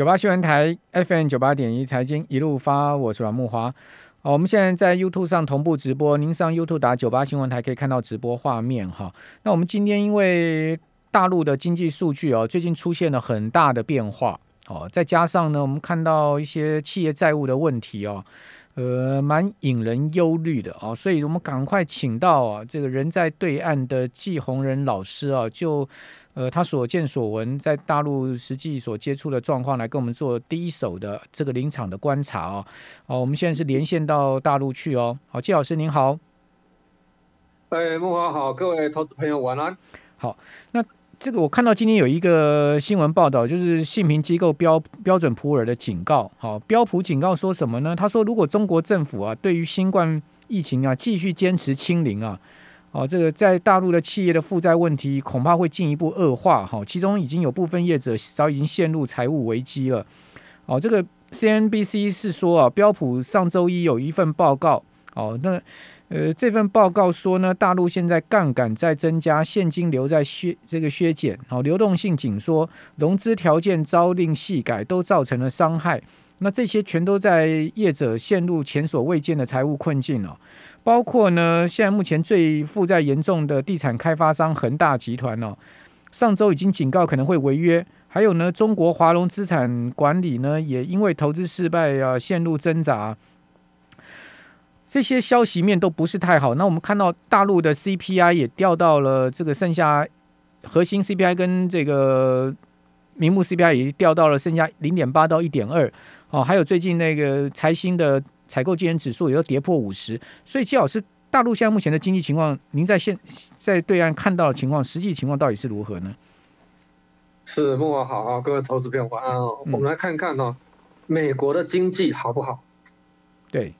九八新闻台 FM 九八点一财经一路发，我是阮木华。好，我们现在在 YouTube 上同步直播，您上 YouTube 打九八新闻台可以看到直播画面哈。那我们今天因为大陆的经济数据哦，最近出现了很大的变化哦，再加上呢，我们看到一些企业债务的问题哦。呃，蛮引人忧虑的啊，所以我们赶快请到啊，这个人在对岸的季宏仁老师啊，就呃他所见所闻，在大陆实际所接触的状况，来跟我们做第一手的这个临场的观察啊。好，我们现在是连线到大陆去哦。好，季老师您好。哎，木华好，各位投资朋友晚安。好，那。这个我看到今天有一个新闻报道，就是信评机构标标准普尔的警告。好，标普警告说什么呢？他说，如果中国政府啊对于新冠疫情啊继续坚持清零啊，哦，这个在大陆的企业的负债问题恐怕会进一步恶化。哈，其中已经有部分业者早已经陷入财务危机了。哦，这个 CNBC 是说啊，标普上周一有一份报告。哦，那。呃，这份报告说呢，大陆现在杠杆在增加，现金流在削这个削减，好，流动性紧缩，融资条件朝令夕改，都造成了伤害。那这些全都在业者陷入前所未见的财务困境了。包括呢，现在目前最负债严重的地产开发商恒大集团哦，上周已经警告可能会违约。还有呢，中国华龙资产管理呢，也因为投资失败啊，陷入挣扎。这些消息面都不是太好。那我们看到大陆的 CPI 也掉到了这个剩下核心 CPI 跟这个名目 CPI 也掉到了剩下零点八到一点二。哦，还有最近那个财新的采购经理指数也都跌破五十。所以，季老师，大陆现在目前的经济情况，您在现在对岸看到的情况，实际情况到底是如何呢？是木华好啊，各位投资朋友晚安哦。我们来看看呢，美国的经济好不好？对。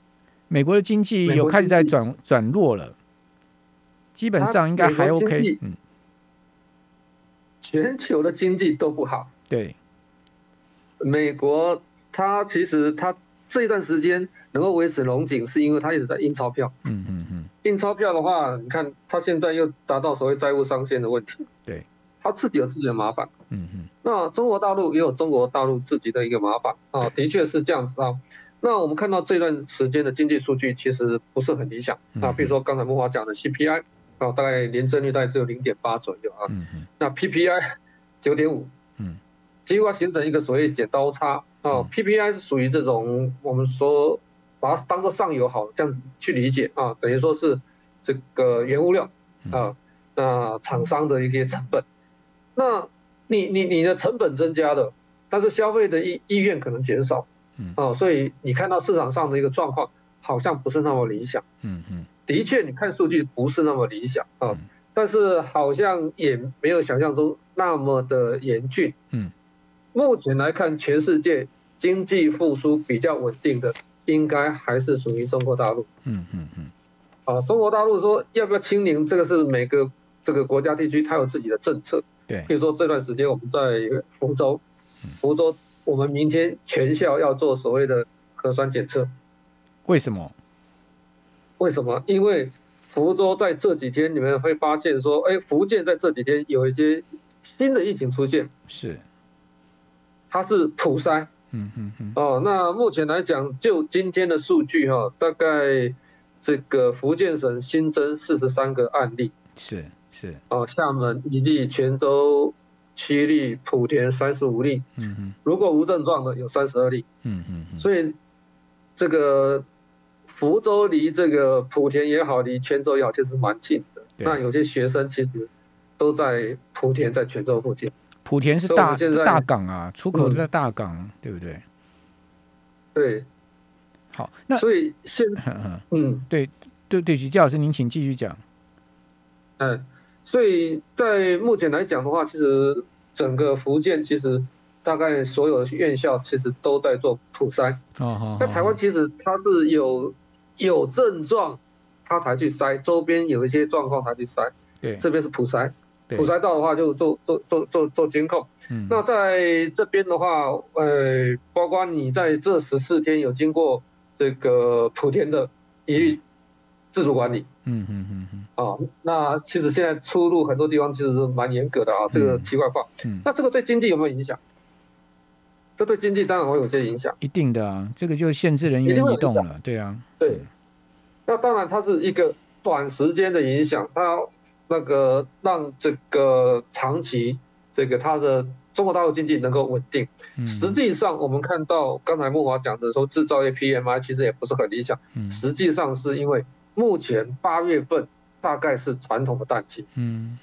美国的经济有开始在转转弱了，基本上应该还 OK。嗯，全球的经济都不好。对，美国它其实它这一段时间能够维持龙井，是因为它一直在印钞票。嗯嗯嗯。印钞票的话，你看它现在又达到所谓债务上限的问题。对，它自己有自己的麻烦。嗯嗯。那中国大陆也有中国大陆自己的一个麻烦啊，的确是这样子啊。那我们看到这段时间的经济数据其实不是很理想啊，比如说刚才木华讲的 CPI 啊，大概年增率大概只有零点八左右啊，那 PPI 九点五，嗯，结果形成一个所谓剪刀差啊，PPI 是属于这种我们说把它当做上游好这样子去理解啊，等于说是这个原物料啊，那厂商的一些成本，那你你你的成本增加了，但是消费的意意愿可能减少。哦，所以你看到市场上的一个状况好像不是那么理想。嗯嗯，的确，你看数据不是那么理想啊，但是好像也没有想象中那么的严峻。嗯，目前来看，全世界经济复苏比较稳定的，应该还是属于中国大陆。嗯嗯嗯。啊，中国大陆说要不要清零，这个是每个这个国家地区它有自己的政策。对。比如说这段时间我们在福州，福州。我们明天全校要做所谓的核酸检测，为什么？为什么？因为福州在这几天，你们会发现说，哎，福建在这几天有一些新的疫情出现，是，它是普筛，嗯嗯嗯，哦，那目前来讲，就今天的数据哈，大概这个福建省新增四十三个案例，是是，哦，厦门一例，泉州。七例，莆田三十五例，嗯嗯，如果无症状的有三十二例，嗯嗯，所以这个福州离这个莆田也好，离泉州也好，其实蛮近的。那有些学生其实都在莆田，在泉州附近。莆田是大大港啊，出口在大港，对不对？对。好，那所以现 嗯，对对对，季老师您请继续讲。嗯。所以在目前来讲的话，其实整个福建其实大概所有的院校其实都在做普筛。哦在台湾其实它是有有症状，它才去筛，周边有一些状况才去筛。对。这边是普筛，普筛到的话就做做做做做监控。嗯。那在这边的话，呃，包括你在这十四天有经过这个莆田的一律自主管理。嗯嗯嗯嗯，啊，那其实现在出入很多地方其实是蛮严格的啊，这个奇怪化。嗯，那这个对经济有没有影响？这对经济当然会有些影响，一定的啊，这个就限制人员移动了，对啊，对。那当然它是一个短时间的影响，它那个让这个长期这个它的中国大陆经济能够稳定。实际上我们看到刚才木华讲的说制造业 PMI 其实也不是很理想，实际上是因为目前八月份大概是传统的淡季，嗯，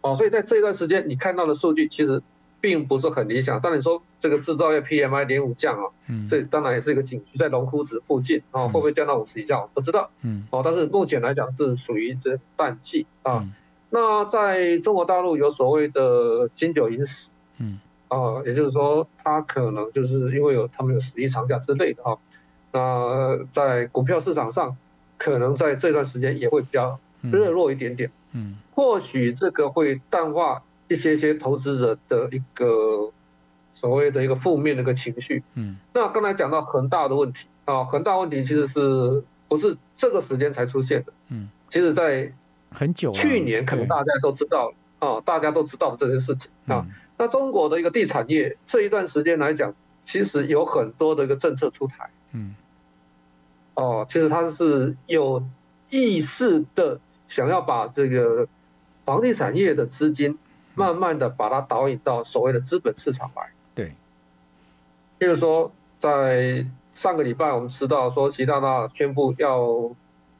哦，所以在这一段时间你看到的数据其实。并不是很理想，但你说这个制造业 PMI 连五降啊，嗯，这当然也是一个警区，在龙枯子附近啊，会不会降到五十以下我，不知道，嗯，哦，但是目前来讲是属于这淡季啊。那在中国大陆有所谓的金九银十，嗯，啊，也就是说它可能就是因为有他们有十一长假之类的啊，那在股票市场上可能在这段时间也会比较热络一点点，嗯，或许这个会淡化。一些些投资者的一个所谓的一个负面的一个情绪，嗯，那刚才讲到恒大的问题啊，恒大问题其实是不是这个时间才出现的，嗯，其实在很久，去年可能大家都知道啊，大家都知道这件事情。啊，那中国的一个地产业这一段时间来讲，其实有很多的一个政策出台，嗯，哦，其实他是有意识的想要把这个房地产业的资金。慢慢的把它导引到所谓的资本市场来。对。譬如说，在上个礼拜我们知道说，习大大宣布要，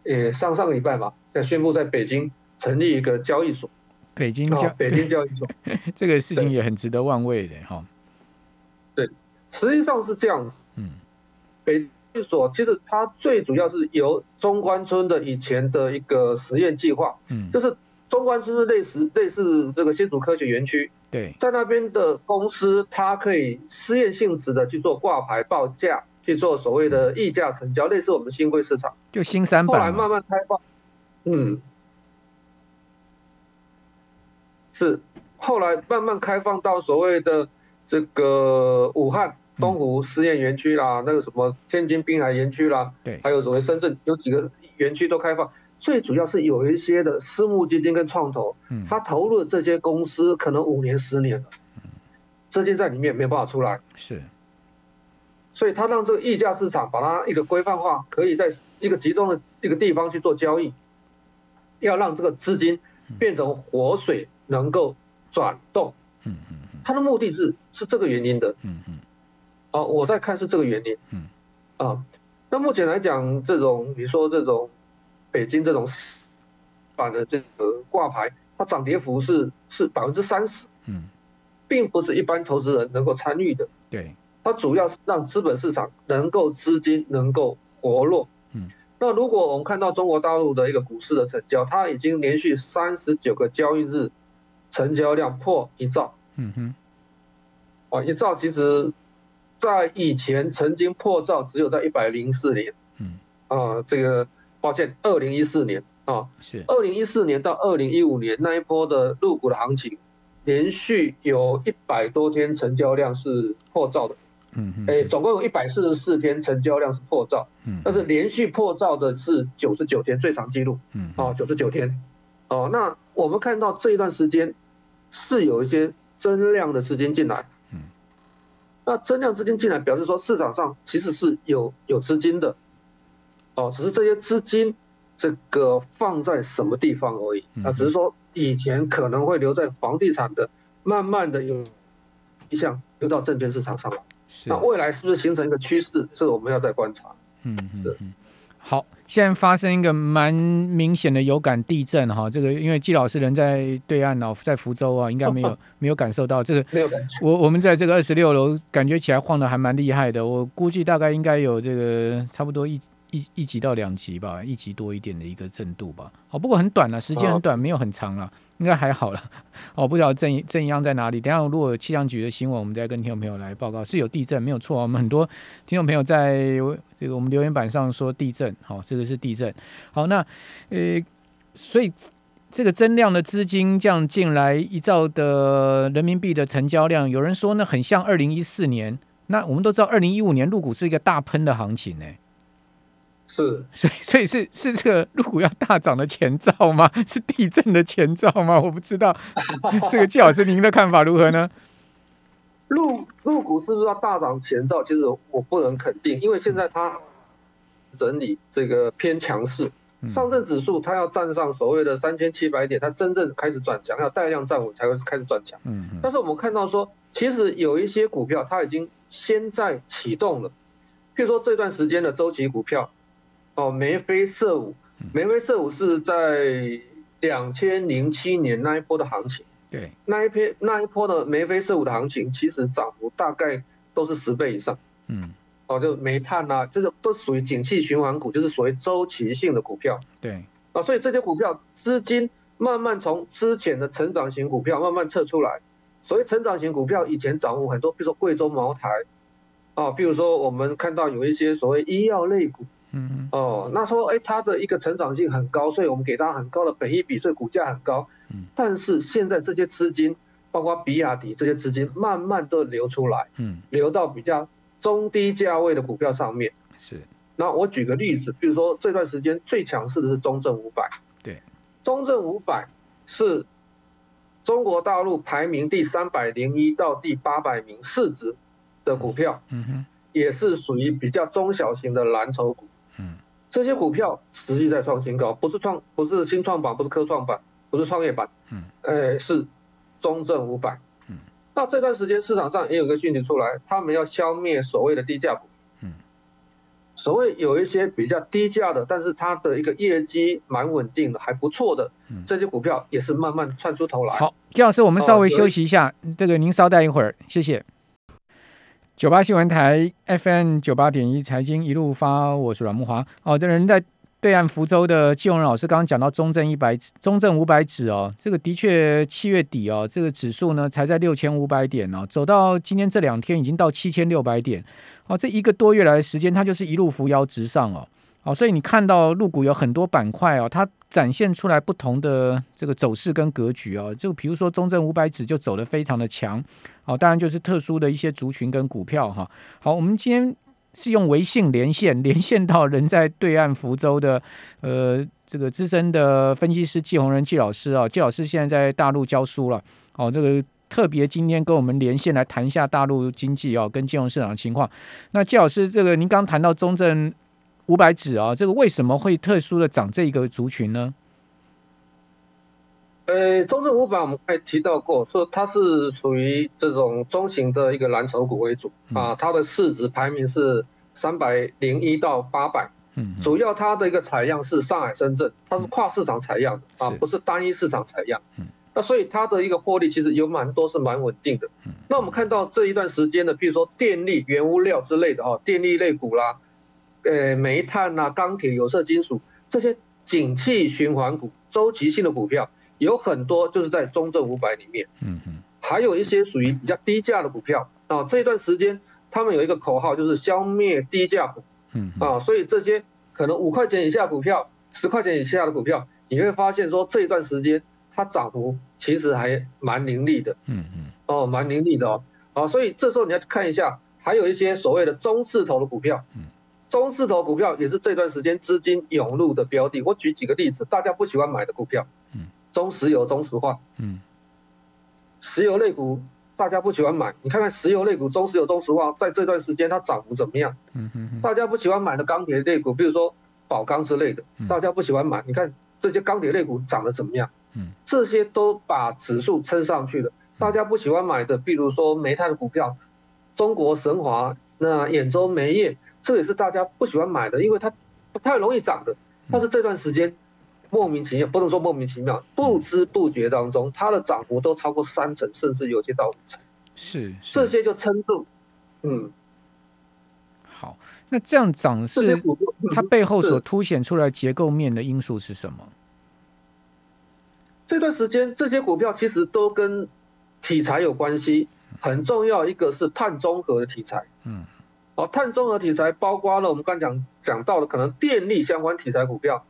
呃，上上个礼拜嘛，要宣布在北京成立一个交易所。北京交北京交易所，这个事情也很值得万味的哈。对，实际上是这样子。嗯。北所其实它最主要是由中关村的以前的一个实验计划，嗯，就是。中关村是类似类似这个新竹科学园区，对，在那边的公司，它可以试验性质的去做挂牌报价，去做所谓的溢价成交，类似我们新贵市场，就新三板。后来慢慢开放，嗯，是，后来慢慢开放到所谓的这个武汉东湖实验园区啦，那个什么天津滨海园区啦，对，还有所谓深圳有几个园区都开放。最主要是有一些的私募基金跟创投，嗯，他投入的这些公司可能五年十年了，嗯，资金在里面没有办法出来，是，所以他让这个溢价市场把它一个规范化，可以在一个集中的一个地方去做交易，要让这个资金变成活水能够转动，嗯嗯嗯，他的目的是是这个原因的，嗯嗯，哦，我在看是这个原因，嗯，啊，那目前来讲，这种你说这种。北京这种版的这个挂牌，它涨跌幅是是百分之三十，嗯，并不是一般投资人能够参与的。对，它主要是让资本市场能够资金能够活络。嗯，那如果我们看到中国大陆的一个股市的成交，它已经连续三十九个交易日成交量破一兆。嗯哼，哦，一兆其实，在以前曾经破兆只有在一百零四年。嗯，啊，这个。抱歉，二零一四年啊，是。二零一四年到二零一五年那一波的入股的行情，连续有一百多天成交量是破兆的，嗯嗯，哎，总共有一百四十四天成交量是破兆，嗯，但是连续破兆的是九十九天最长记录，嗯，哦，九十九天，哦，那我们看到这一段时间是有一些增量的资金进来，嗯，那增量资金进来表示说市场上其实是有有资金的。哦，只是这些资金，这个放在什么地方而已啊？只是说以前可能会留在房地产的，慢慢的有一项流到证券市场上了。那未来是不是形成一个趋势？这个我们要再观察。嗯，是。好，现在发生一个蛮明显的有感地震哈，这个因为季老师人在对岸哦，在福州啊，应该没有 没有感受到这个。没有感觉。我我们在这个二十六楼，感觉起来晃的还蛮厉害的。我估计大概应该有这个差不多一。一一级到两级吧，一级多一点的一个震度吧。哦，不过很短了，时间很短，没有很长了，应该还好了。哦，不知道震震央在哪里。等下如果气象局的新闻，我们再跟听众朋友来报告。是有地震，没有错。我们很多听众朋友在这个我们留言板上说地震，好，这个是地震。好，那呃，所以这个增量的资金这样进来一兆的人民币的成交量，有人说呢，很像二零一四年。那我们都知道，二零一五年入股是一个大喷的行情呢。是，所以所以是是这个入股要大涨的前兆吗？是地震的前兆吗？我不知道，这个季老师您的看法如何呢？入入股是不是要大涨前兆？其实我不能肯定，因为现在它整理这个偏强势，上证指数它要站上所谓的三千七百点，它真正开始转强，要带量站稳才会开始转强。嗯嗯。但是我们看到说，其实有一些股票它已经先在启动了，譬如说这段时间的周期股票，哦，眉飞色舞，眉飞色舞是在两千零七年那一波的行情。对，那一批那一波的眉飞色舞的行情，其实涨幅大概都是十倍以上。嗯，哦，就煤炭啊，这个都属于景气循环股，就是所谓周期性的股票。对，啊，所以这些股票资金慢慢从之前的成长型股票慢慢撤出来。所谓成长型股票，以前涨幅很多，比如说贵州茅台，啊，比如说我们看到有一些所谓医药类股。嗯哦，那说哎，它的一个成长性很高，所以我们给它很高的本益比，所以股价很高。嗯，但是现在这些资金，包括比亚迪这些资金，慢慢都流出来，嗯，流到比较中低价位的股票上面。是。那我举个例子，比如说这段时间最强势的是中证五百。对。中证五百是中国大陆排名第三百零一到第八百名市值的股票。嗯哼。也是属于比较中小型的蓝筹股。这些股票实际在创新高，不是创，不是新创板，不是科创板，不是创业板，嗯，呃，是中证五百，嗯，那这段时间市场上也有个讯息出来，他们要消灭所谓的低价股，嗯，所谓有一些比较低价的，但是它的一个业绩蛮稳定的，还不错的，这些股票也是慢慢窜出头来。好，金老师，我们稍微休息一下，这个您稍待一会儿，谢谢。九八新闻台 FM 九八点一财经一路发，我是阮木华。哦，这人在对岸福州的季荣老师刚刚讲到中证一百指、中证五百指哦，这个的确七月底哦，这个指数呢才在六千五百点哦，走到今天这两天已经到七千六百点哦，这一个多月来的时间，它就是一路扶摇直上哦。哦，所以你看到陆股有很多板块哦，它展现出来不同的这个走势跟格局哦。就比如说中证五百指就走得非常的强，哦，当然就是特殊的一些族群跟股票哈。好，我们今天是用微信连线，连线到人在对岸福州的呃这个资深的分析师季宏仁季老师啊，季老师现在在大陆教书了，哦，这个特别今天跟我们连线来谈一下大陆经济哦跟金融市场的情况。那季老师，这个您刚谈到中证。五百指啊，这个为什么会特殊的涨这一个族群呢？呃，中证五百我们还提到过，说它是属于这种中型的一个蓝筹股为主啊，它的市值排名是三百零一到八百，嗯，主要它的一个采样是上海、深圳，它是跨市场采样的啊，不是单一市场采样，嗯，那所以它的一个获利其实有蛮多是蛮稳定的，嗯，那我们看到这一段时间的，比如说电力、原物料之类的哈，电力类股啦。呃，煤炭呐、钢铁、有色金属这些景气循环股、周期性的股票，有很多就是在中证五百里面。嗯嗯。还有一些属于比较低价的股票啊，这一段时间他们有一个口号就是消灭低价股。嗯。啊，所以这些可能五块钱以下股票、十块钱以下的股票，你会发现说这一段时间它涨幅其实还蛮凌厉的。嗯嗯。哦，蛮凌厉的哦。啊，所以这时候你要看一下，还有一些所谓的中字头的股票。嗯。中字头股票也是这段时间资金涌入的标的。我举几个例子，大家不喜欢买的股票，嗯，中石油、中石化，嗯，石油类股大家不喜欢买，你看看石油类股中石油、中石化在这段时间它涨幅怎么样？嗯嗯大家不喜欢买的钢铁类股，比如说宝钢之类的，大家不喜欢买，你看这些钢铁类股涨得怎么样？嗯，这些都把指数撑上去了。大家不喜欢买的，比如说煤炭的股票，中国神华、那兖州煤业。这也是大家不喜欢买的，因为它不太容易涨的。但是这段时间莫名其妙，不能说莫名其妙，不知不觉当中，它的涨幅都超过三成，甚至有些到五成。是，这些就撑住。嗯，好，那这样涨是它背后所凸显出来结构面的因素是什么？这段时间这些股票其实都跟题材有关系，很重要一个是碳中和的题材。嗯。哦，碳中和题材包括了我们刚讲讲到的可能电力相关题材股票，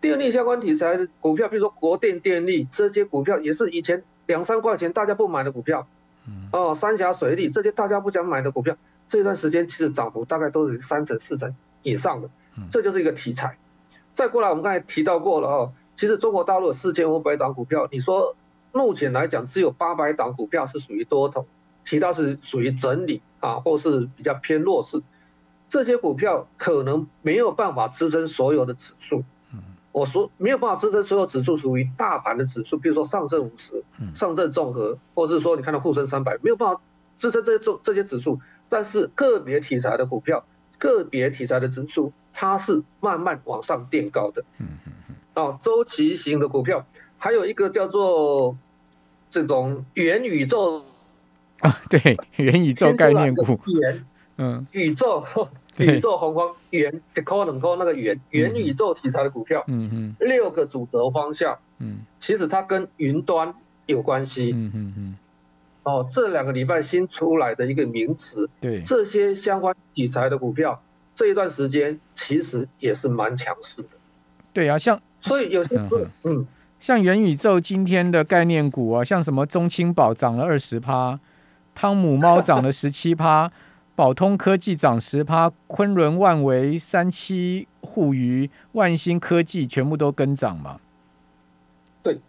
电力相关题材的股票，比如说国电电力这些股票也是以前两三块钱大家不买的股票，哦，三峡水利这些大家不想买的股票，这段时间其实涨幅大概都是三成四成以上的，这就是一个题材。再过来我们刚才提到过了哦，其实中国大陆四千五百档股票，你说目前来讲只有八百档股票是属于多头。其他是属于整理啊，或是比较偏弱势。这些股票可能没有办法支撑所有的指数。我说没有办法支撑所有指数，属于大盘的指数，比如说上证五十、上证综合，或者是说你看到沪深三百，没有办法支撑这些这这些指数。但是个别题材的股票，个别题材的指数，它是慢慢往上垫高的。嗯嗯嗯。啊，周期型的股票，还有一个叫做这种元宇宙啊，对，元宇宙概念股。元，嗯，宇宙。宇宙洪荒元，一颗两颗那个元元宇宙题材的股票，嗯嗯，六个主轴方向，嗯，其实它跟云端有关系，嗯嗯嗯，哦，这两个礼拜新出来的一个名词，对，这些相关题材的股票，这一段时间其实也是蛮强势的，对啊，像所以有些嗯，像元宇宙今天的概念股啊，像什么中青宝涨了二十趴，汤姆猫涨了十七趴。宝通科技涨十趴，昆仑万维、三七互娱、万兴科技全部都跟涨嘛？对，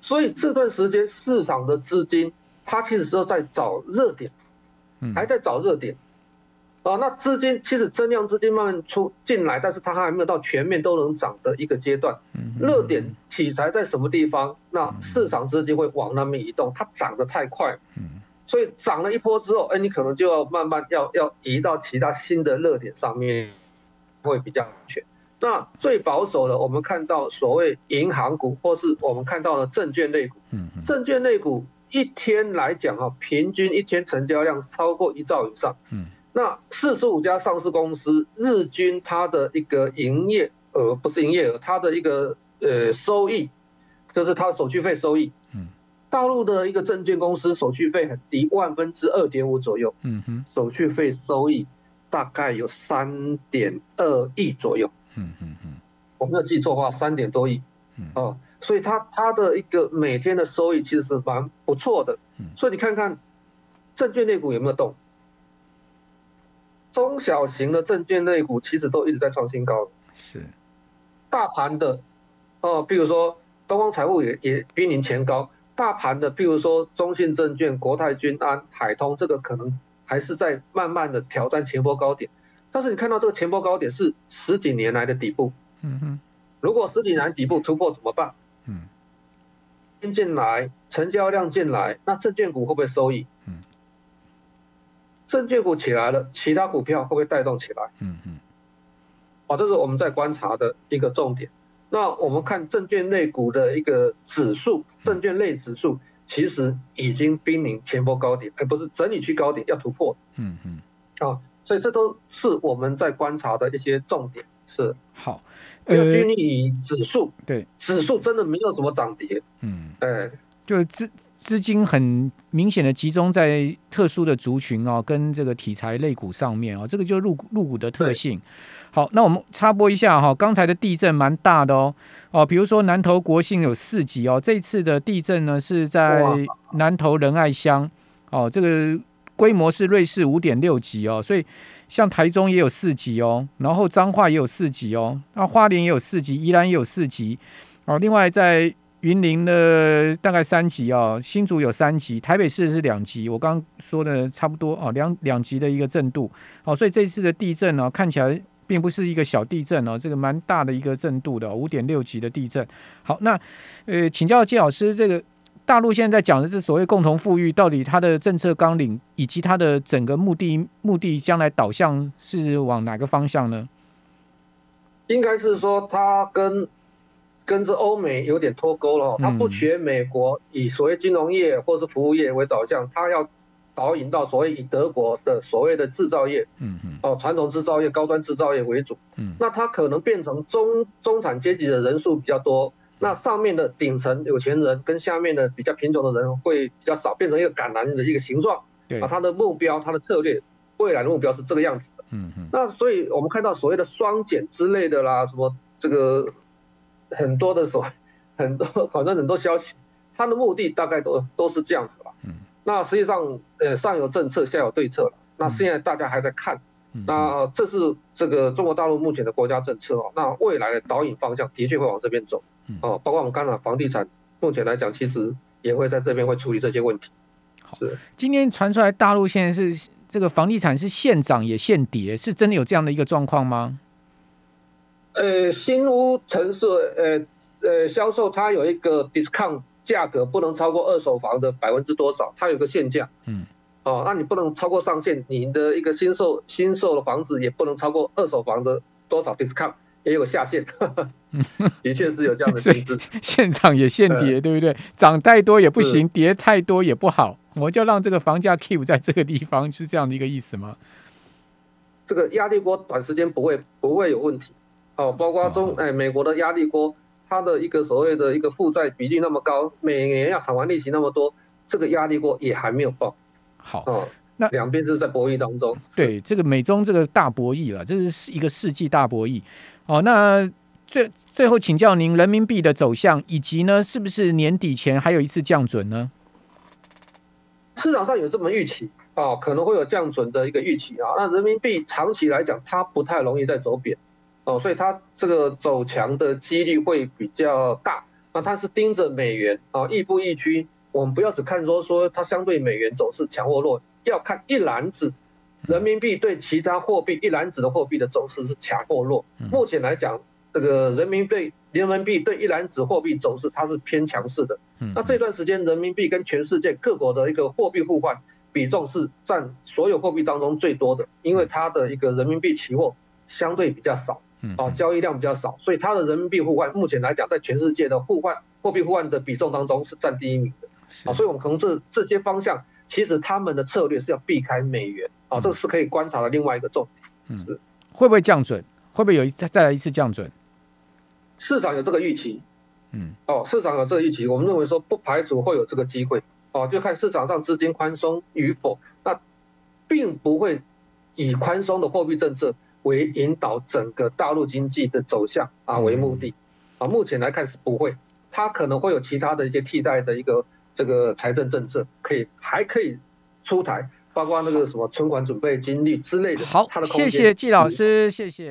所以这段时间市场的资金，它其实是在找热点，还在找热点。啊，那资金其实增量资金慢慢出进来，但是它还没有到全面都能涨的一个阶段。热点题材在什么地方？那市场资金会往那边移动，它涨得太快。所以涨了一波之后，哎，你可能就要慢慢要要移到其他新的热点上面，会比较安全。那最保守的，我们看到所谓银行股，或是我们看到的证券类股。嗯嗯。证券类股一天来讲啊，平均一天成交量超过一兆以上。嗯。那四十五家上市公司，日均它的一个营业额不是营业额，它的一个呃收益，就是它的手续费收益。嗯。大陆的一个证券公司手续费很低，万分之二点五左右。嗯哼，手续费收益大概有三点二亿左右。嗯嗯嗯，我没有记错的话，三点多亿。嗯哦，所以它它的一个每天的收益其实是蛮不错的。嗯，所以你看看证券类股有没有动？中小型的证券类股其实都一直在创新高。是，大盘的哦，比如说东方财富也也比您前高。大盘的，譬如说中信证券、国泰君安、海通，这个可能还是在慢慢的挑战前波高点。但是你看到这个前波高点是十几年来的底部，嗯哼。如果十几年底部突破怎么办？嗯。先进来，成交量进来，那证券股会不会收益？嗯。证券股起来了，其他股票会不会带动起来？嗯嗯。好，这是我们在观察的一个重点。那我们看证券类股的一个指数，证券类指数其实已经濒临前波高点，而不是整理区高点要突破。嗯嗯。啊，所以这都是我们在观察的一些重点。是。好。呃，均以指数。对。指数真的没有什么涨跌。嗯。哎。就是资资金很明显的集中在特殊的族群哦，跟这个题材类股上面哦，这个就是入入股的特性。好，那我们插播一下哈，刚才的地震蛮大的哦哦，比如说南投国信有四级哦，这次的地震呢是在南投仁爱乡哦，这个规模是瑞士五点六级哦，所以像台中也有四级哦，然后彰化也有四级哦，那花莲也有四级，宜兰也有四级哦，另外在云林的大概三级哦，新竹有三级，台北市是两级，我刚刚说的差不多哦，两两级的一个震度哦，所以这次的地震呢看起来。并不是一个小地震哦，这个蛮大的一个震度的，五点六级的地震。好，那呃，请教季老师，这个大陆现在讲的是所谓共同富裕，到底它的政策纲领以及它的整个目的目的将来导向是往哪个方向呢？应该是说它跟跟着欧美有点脱钩了，它不学美国以所谓金融业或是服务业为导向，它要。导引到所谓以德国的所谓的制造业，嗯嗯，哦，传统制造业、高端制造业为主，嗯，那它可能变成中中产阶级的人数比较多，那上面的顶层有钱人跟下面的比较贫穷的人会比较少，变成一个橄榄的一个形状，对，啊，它的目标、它的策略，未来的目标是这个样子的，嗯嗯，那所以我们看到所谓的双减之类的啦，什么这个很多的所 很多 反正很多消息，它的目的大概都都是这样子吧，嗯。那实际上，呃，上有政策，下有对策了。那现在大家还在看，那这是这个中国大陆目前的国家政策哦。那未来的导引方向的确会往这边走，哦，包括我们刚才房地产，目前来讲，其实也会在这边会处理这些问题。是，今天传出来大陆现在是这个房地产是现涨也现跌，是真的有这样的一个状况吗？呃，新屋城市呃呃销售它有一个 discount 价格不能超过二手房的百分之多少，它有个限价。嗯。哦，那你不能超过上限，你的一个新售新售的房子也不能超过二手房的多少 discount，也有下限。的确是有这样的限制。现场也限跌，对不对？涨太多也不行，跌太多也不好。我就让这个房价 keep 在这个地方，是这样的一个意思吗？这个压力锅短时间不会不会有问题。哦，包括中哎，美国的压力锅，它的一个所谓的一个负债比例那么高，每年要偿还利息那么多，这个压力锅也还没有爆。好，哦，那两边是在博弈当中。对，这个美中这个大博弈了，这是一个世纪大博弈。哦，那最最后请教您，人民币的走向，以及呢，是不是年底前还有一次降准呢？市场上有这么预期啊，可能会有降准的一个预期啊。那人民币长期来讲，它不太容易再走贬。哦，所以它这个走强的几率会比较大。那它是盯着美元啊，亦步亦趋。我们不要只看说说它相对美元走势强或弱，要看一篮子人民币对其他货币一篮子的货币的走势是强或弱。目前来讲，这个人民币人民币对一篮子货币走势它是偏强势的。那这段时间人民币跟全世界各国的一个货币互换比重是占所有货币当中最多的，因为它的一个人民币期货相对比较少。啊，交易量比较少，所以它的人民币互换目前来讲，在全世界的互换货币互换的比重当中是占第一名的。啊，所以我们从这这些方向，其实他们的策略是要避开美元。啊，这个是可以观察的另外一个重点。是会不会降准？会不会有一再再来一次降准？市场有这个预期。嗯。哦，市场有这个预期，我们认为说不排除会有这个机会。哦，就看市场上资金宽松与否。那并不会以宽松的货币政策。为引导整个大陆经济的走向啊为目的啊，目前来看是不会，它可能会有其他的一些替代的一个这个财政政策，可以还可以出台，包括那个什么存款准备金率之类的。好，谢谢季老师，谢谢。